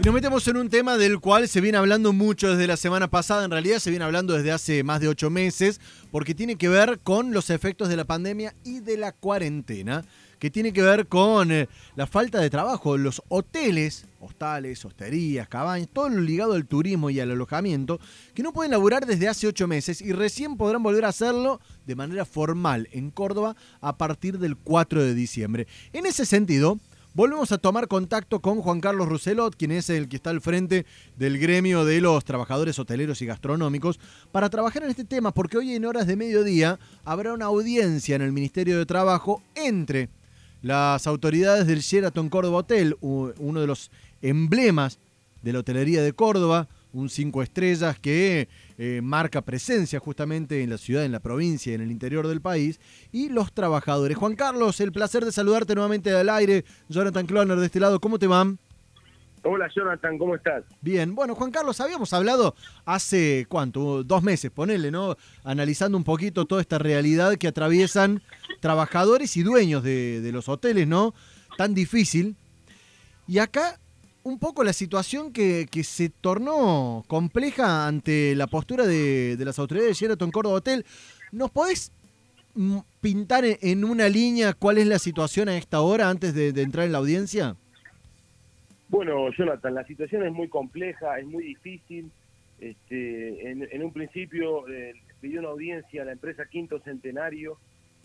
Y nos metemos en un tema del cual se viene hablando mucho desde la semana pasada, en realidad se viene hablando desde hace más de ocho meses, porque tiene que ver con los efectos de la pandemia y de la cuarentena, que tiene que ver con eh, la falta de trabajo. Los hoteles, hostales, hosterías, cabañas, todo lo ligado al turismo y al alojamiento, que no pueden laburar desde hace ocho meses y recién podrán volver a hacerlo de manera formal en Córdoba a partir del 4 de diciembre. En ese sentido, Volvemos a tomar contacto con Juan Carlos Roselot, quien es el que está al frente del gremio de los trabajadores hoteleros y gastronómicos, para trabajar en este tema, porque hoy en horas de mediodía habrá una audiencia en el Ministerio de Trabajo entre las autoridades del Sheraton Córdoba Hotel, uno de los emblemas de la hotelería de Córdoba, un cinco estrellas que eh, marca presencia justamente en la ciudad, en la provincia, en el interior del país, y los trabajadores. Juan Carlos, el placer de saludarte nuevamente al aire. Jonathan Cloner de este lado, ¿cómo te van? Hola Jonathan, ¿cómo estás? Bien, bueno Juan Carlos, habíamos hablado hace, ¿cuánto? Dos meses, ponele, ¿no? Analizando un poquito toda esta realidad que atraviesan trabajadores y dueños de, de los hoteles, ¿no? Tan difícil. Y acá un poco la situación que, se tornó compleja ante la postura de, las autoridades de Sheraton Córdoba Hotel. ¿Nos podés mm, pintar en una línea cuál es la situación a esta hora antes de, entrar en la audiencia? Bueno, Jonathan, la situación es muy compleja, es muy difícil. Este, en, un principio eh, pidió una audiencia a la empresa Quinto Centenario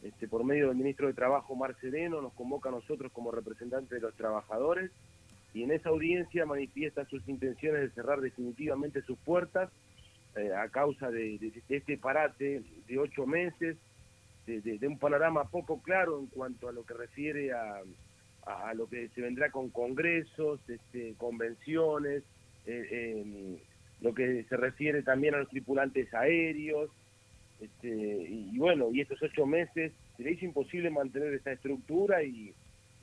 este, por medio del ministro de Trabajo, Mar Sereno, nos convoca a nosotros como representantes de los trabajadores y en esa audiencia manifiesta sus intenciones de cerrar definitivamente sus puertas eh, a causa de, este parate de ocho meses, de, un panorama poco claro en cuanto a lo que refiere a, lo que se vendrá con congresos, este, convenciones, eh, lo que se refiere también a los tripulantes aéreos, este, y, bueno, y estos ocho meses se le hizo imposible mantener esta estructura y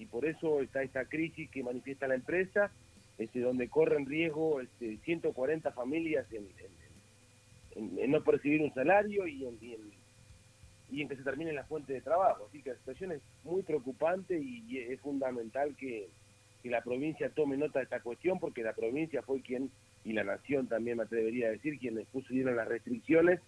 y por eso está esta crisis que manifiesta la empresa, este, donde corren riesgo este, 140 familias en, no percibir un salario y en, que se termine la fuente de trabajo. Así que la situación es muy preocupante y, es fundamental que, la provincia tome nota de esta cuestión, porque la provincia fue quien, y la nación también me atrevería a decir, quienes pusieron las restricciones,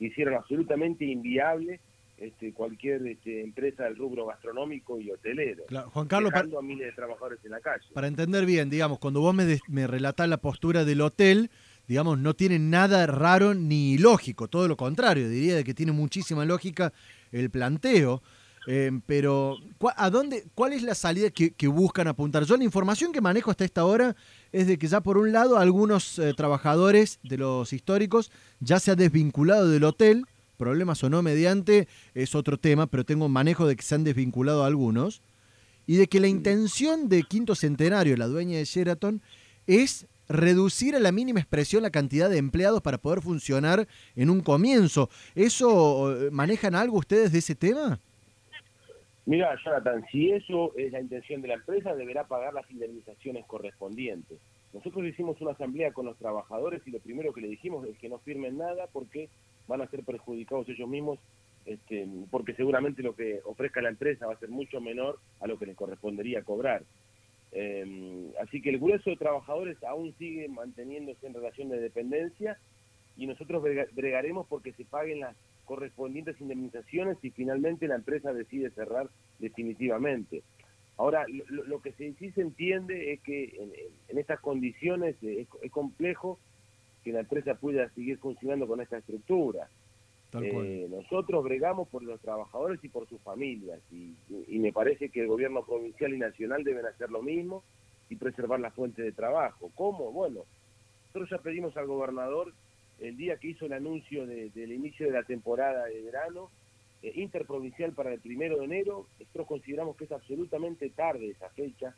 hicieron absolutamente inviable este, cualquier este, empresa del rubro gastronómico y hotelero. Juan Carlos, para, a miles de trabajadores en la calle. Para entender bien, digamos, cuando vos me, me relatás la postura del hotel, digamos, no tiene nada raro ni lógico, todo lo contrario, diría de que tiene muchísima lógica el planteo. Eh, pero, ¿a dónde, ¿cuál es la salida que, buscan apuntar? Yo la información que manejo hasta esta hora es de que ya por un lado algunos eh, trabajadores de los históricos ya se han desvinculado del hotel, problemas o no mediante es otro tema, pero tengo manejo de que se han desvinculado algunos, y de que la intención de Quinto Centenario, la dueña de Sheraton, es reducir a la mínima expresión la cantidad de empleados para poder funcionar en un comienzo. ¿Eso eh, manejan algo ustedes de ese tema? Mira, Jonathan, si eso es la intención de la empresa, deberá pagar las indemnizaciones correspondientes. Nosotros hicimos una asamblea con los trabajadores y lo primero que le dijimos es que no firmen nada porque van a ser perjudicados ellos mismos, este, porque seguramente lo que ofrezca la empresa va a ser mucho menor a lo que les correspondería cobrar. Em, así que el grueso de trabajadores aún sigue manteniéndose en relación de dependencia y nosotros bregaremos porque se paguen las correspondientes indemnizaciones y finalmente la empresa decide cerrar definitivamente. Ahora, lo, que sí se entiende es que en, estas condiciones es, complejo que la empresa pueda seguir funcionando con esta estructura. Eh, nosotros bregamos por los trabajadores y por sus familias y, me parece que el gobierno provincial y nacional deben hacer lo mismo y preservar la fuente de trabajo. ¿Cómo? Bueno, nosotros ya pedimos al gobernador el día que hizo el anuncio del inicio de la temporada de verano eh, interprovincial para el primero de enero, nosotros consideramos que es absolutamente tarde esa fecha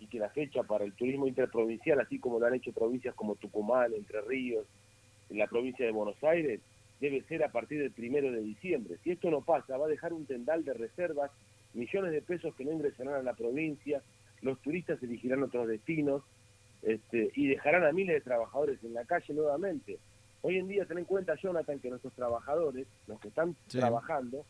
y que la fecha para el turismo interprovincial, así como lo han hecho provincias como Tucumán, Entre Ríos, en la provincia de Buenos Aires, debe ser a partir del primero de diciembre. Si esto no pasa, va a dejar un tendal de reservas, millones de pesos que no ingresarán a la provincia, los turistas elegirán otros destinos este, y dejarán a miles de trabajadores en la calle nuevamente. Hoy en día, ten en cuenta, Jonathan, que nuestros trabajadores, los que están trabajando,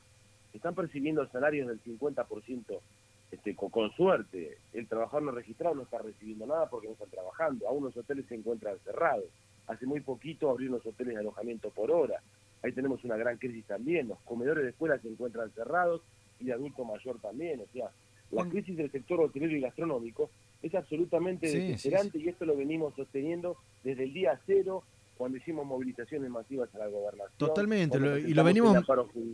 están percibiendo salarios del 50% este, con, suerte, el trabajador no registrado no está recibiendo nada porque no están trabajando. Aún los hoteles se encuentran cerrados. Hace muy poquito abrieron los hoteles de alojamiento por hora. Ahí tenemos una gran crisis también. Los comedores de escuela se encuentran cerrados y de adulto mayor también. O sea, la crisis del sector hotelero y gastronómico es absolutamente desesperante y esto lo venimos sosteniendo desde el día cero cuando hicimos movilizaciones masivas a la gobernación. Totalmente, y lo venimos,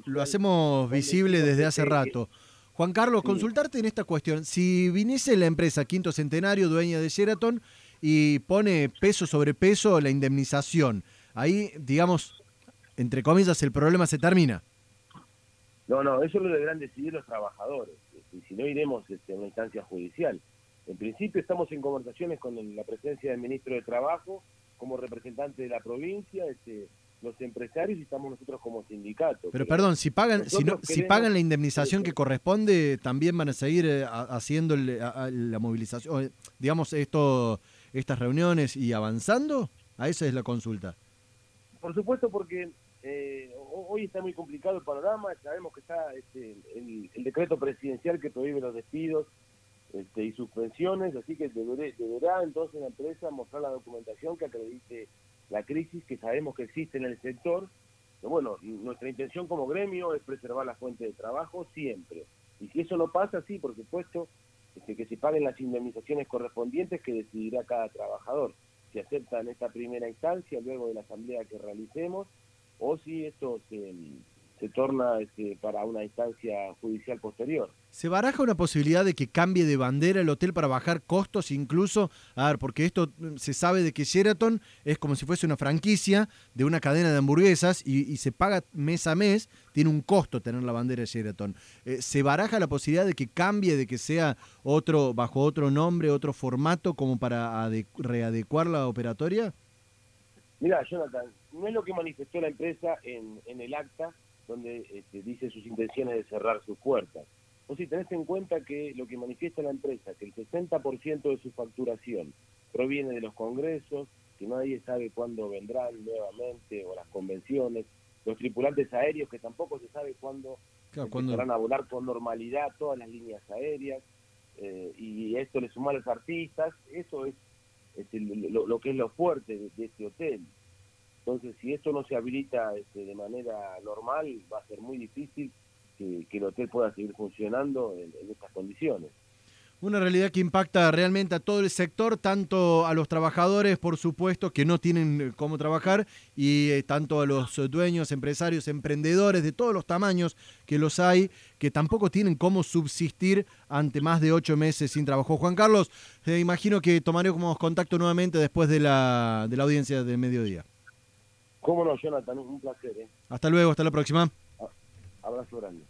lo hacemos visible desde hace rato. Juan Carlos, consultarte en esta cuestión. Si viniese la empresa Quinto Centenario, dueña de Sheraton, y pone peso sobre peso la indemnización, ahí, digamos, entre comillas, el problema se termina. No, no, eso lo deberán decidir los trabajadores. Y si no, iremos este, a una instancia judicial. En principio estamos en conversaciones con la presencia del ministro de Trabajo como representante de la provincia, este, los empresarios y estamos nosotros como sindicato. Pero, perdón, si pagan si, no, si pagan la indemnización que corresponde, también van a seguir eh, haciendo la movilización, digamos esto estas reuniones y avanzando. A esa es la consulta. Por supuesto, porque eh, hoy está muy complicado el panorama. Sabemos que está este, el, decreto presidencial que prohíbe los despidos este, y suspensiones, así que deberá entonces la empresa mostrar la documentación que acredite la crisis que sabemos que existe en el sector. Pero bueno, nuestra intención como gremio es preservar la fuente de trabajo siempre. Y si eso no pasa, sí, por supuesto, este, que se paguen las indemnizaciones correspondientes que decidirá cada trabajador. Si aceptan esta primera instancia luego de la asamblea que realicemos o si esto se se torna este, para una instancia judicial posterior. ¿Se baraja una posibilidad de que cambie de bandera el hotel para bajar costos incluso? A ver, porque esto mm, se sabe de que Sheraton es como si fuese una franquicia de una cadena de hamburguesas y, se paga mes a mes, tiene un costo tener la bandera de Sheraton. Eh, ¿Se baraja la posibilidad de que cambie, de que sea otro bajo otro nombre, otro formato como para readecuar la operatoria? Mira, Jonathan, no es lo que manifestó la empresa en, en el acta, donde este, dice sus intenciones de cerrar sus puertas. O si tenés en cuenta que lo que manifiesta la empresa, que el 60% de su facturación proviene de los congresos, que nadie sabe cuándo vendrán nuevamente, o las convenciones, los tripulantes aéreos, que tampoco se sabe cuándo van a volar con normalidad todas las líneas aéreas, eh, y esto le suma a los artistas, eso es, lo, que es lo fuerte de este hotel. Entonces, si esto no se habilita este, de manera normal, va a ser muy difícil que, el hotel pueda seguir funcionando en, estas condiciones. Una realidad que impacta realmente a todo el sector, tanto a los trabajadores, por supuesto, que no tienen eh, cómo trabajar, y eh, tanto a los dueños, empresarios, emprendedores de todos los tamaños que los hay, que tampoco tienen cómo subsistir ante más de ocho meses sin trabajo. Juan Carlos, eh, imagino que tomaremos contacto nuevamente después de la, de la audiencia de mediodía. Cómo no, Jonathan, un placer. ¿eh? Hasta luego, hasta la próxima. Abrazo grande.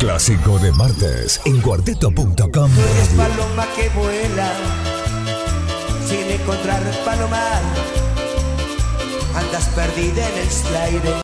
Clásico de martes en cuarteto.com. eres paloma que vuela sin encontrar palomar. Andas perdida en el slide.